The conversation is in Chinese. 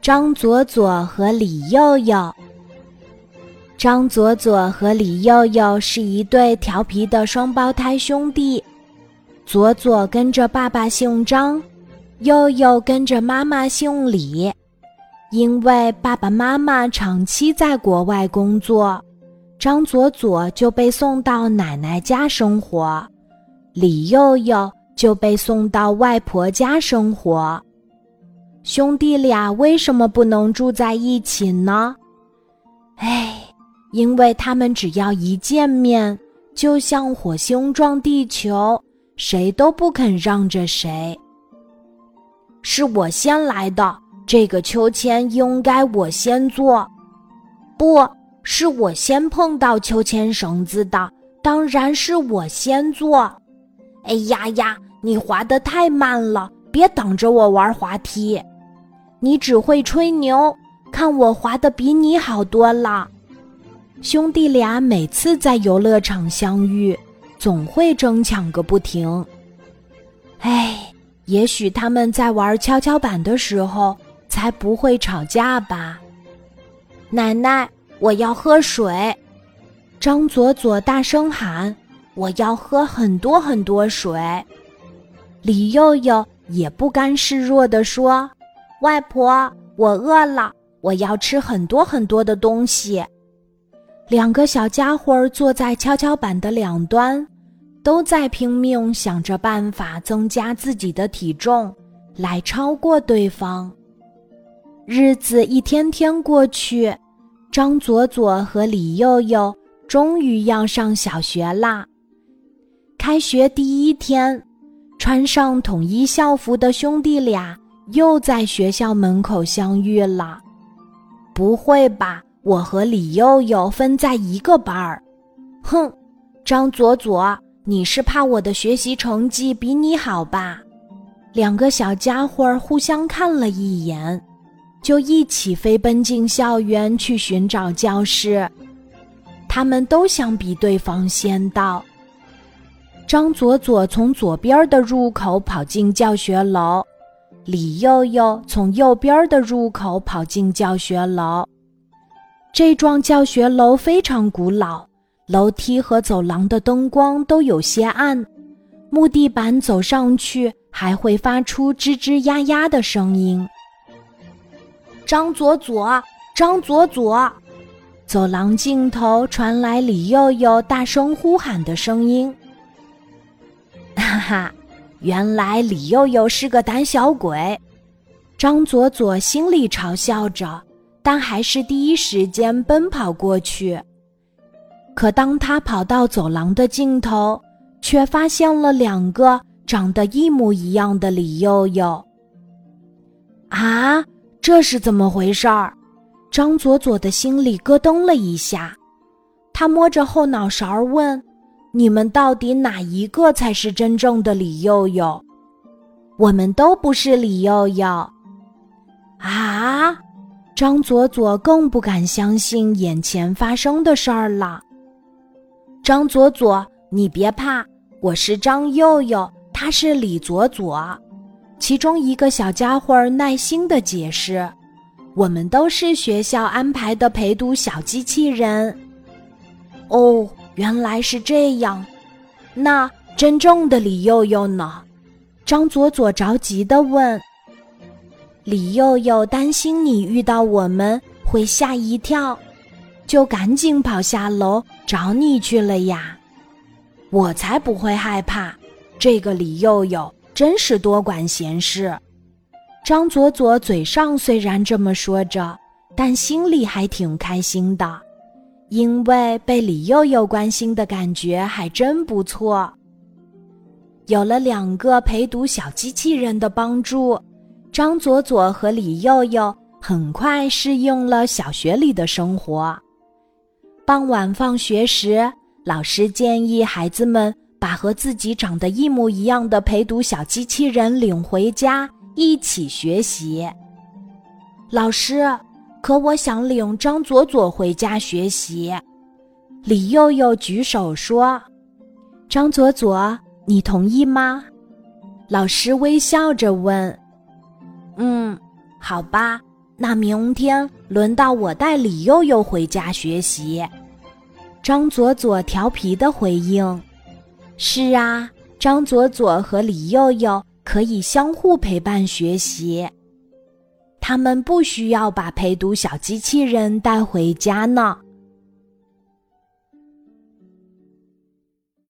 张左左和李右右。张左左和李右右是一对调皮的双胞胎兄弟，左左跟着爸爸姓张，右右跟着妈妈姓李。因为爸爸妈妈长期在国外工作，张左左就被送到奶奶家生活，李右右就被送到外婆家生活。兄弟俩为什么不能住在一起呢？哎。因为他们只要一见面，就像火星撞地球，谁都不肯让着谁。是我先来的，这个秋千应该我先坐。不是我先碰到秋千绳子的，当然是我先坐。哎呀呀，你滑得太慢了，别挡着我玩滑梯。你只会吹牛，看我滑得比你好多了。兄弟俩每次在游乐场相遇，总会争抢个不停。哎，也许他们在玩跷跷板的时候才不会吵架吧。奶奶，我要喝水！张左左大声喊：“我要喝很多很多水！”李佑佑也不甘示弱地说：“外婆，我饿了，我要吃很多很多的东西。”两个小家伙坐在跷跷板的两端，都在拼命想着办法增加自己的体重，来超过对方。日子一天天过去，张左左和李佑佑终于要上小学啦。开学第一天，穿上统一校服的兄弟俩又在学校门口相遇了。不会吧？我和李佑佑分在一个班儿，哼，张左左，你是怕我的学习成绩比你好吧？两个小家伙互相看了一眼，就一起飞奔进校园去寻找教室。他们都想比对方先到。张左左从左边的入口跑进教学楼，李佑佑从右边的入口跑进教学楼。这幢教学楼非常古老，楼梯和走廊的灯光都有些暗，木地板走上去还会发出吱吱呀呀的声音。张左左，张左左，走廊尽头传来李佑佑大声呼喊的声音。哈哈，原来李佑佑是个胆小鬼，张左左心里嘲笑着。但还是第一时间奔跑过去。可当他跑到走廊的尽头，却发现了两个长得一模一样的李佑佑。啊，这是怎么回事儿？张左左的心里咯噔了一下，他摸着后脑勺问：“你们到底哪一个才是真正的李佑佑？”我们都不是李佑佑。啊！张左左更不敢相信眼前发生的事儿了。张左左，你别怕，我是张佑佑，他是李左左。其中一个小家伙耐心的解释：“我们都是学校安排的陪读小机器人。”哦，原来是这样。那真正的李佑佑呢？张左左着急的问。李佑佑担心你遇到我们会吓一跳，就赶紧跑下楼找你去了呀。我才不会害怕，这个李佑佑真是多管闲事。张左左嘴上虽然这么说着，但心里还挺开心的，因为被李佑佑关心的感觉还真不错。有了两个陪读小机器人的帮助。张左左和李佑佑很快适应了小学里的生活。傍晚放学时，老师建议孩子们把和自己长得一模一样的陪读小机器人领回家一起学习。老师，可我想领张左左回家学习。李右右举手说张左左你同意吗？老师微笑着问嗯好吧那明天轮到我带李右右回家学习。张左左调皮的回应是啊张左左和李右右可以相互陪伴学习。他们不需要把陪读小机器人带回家呢。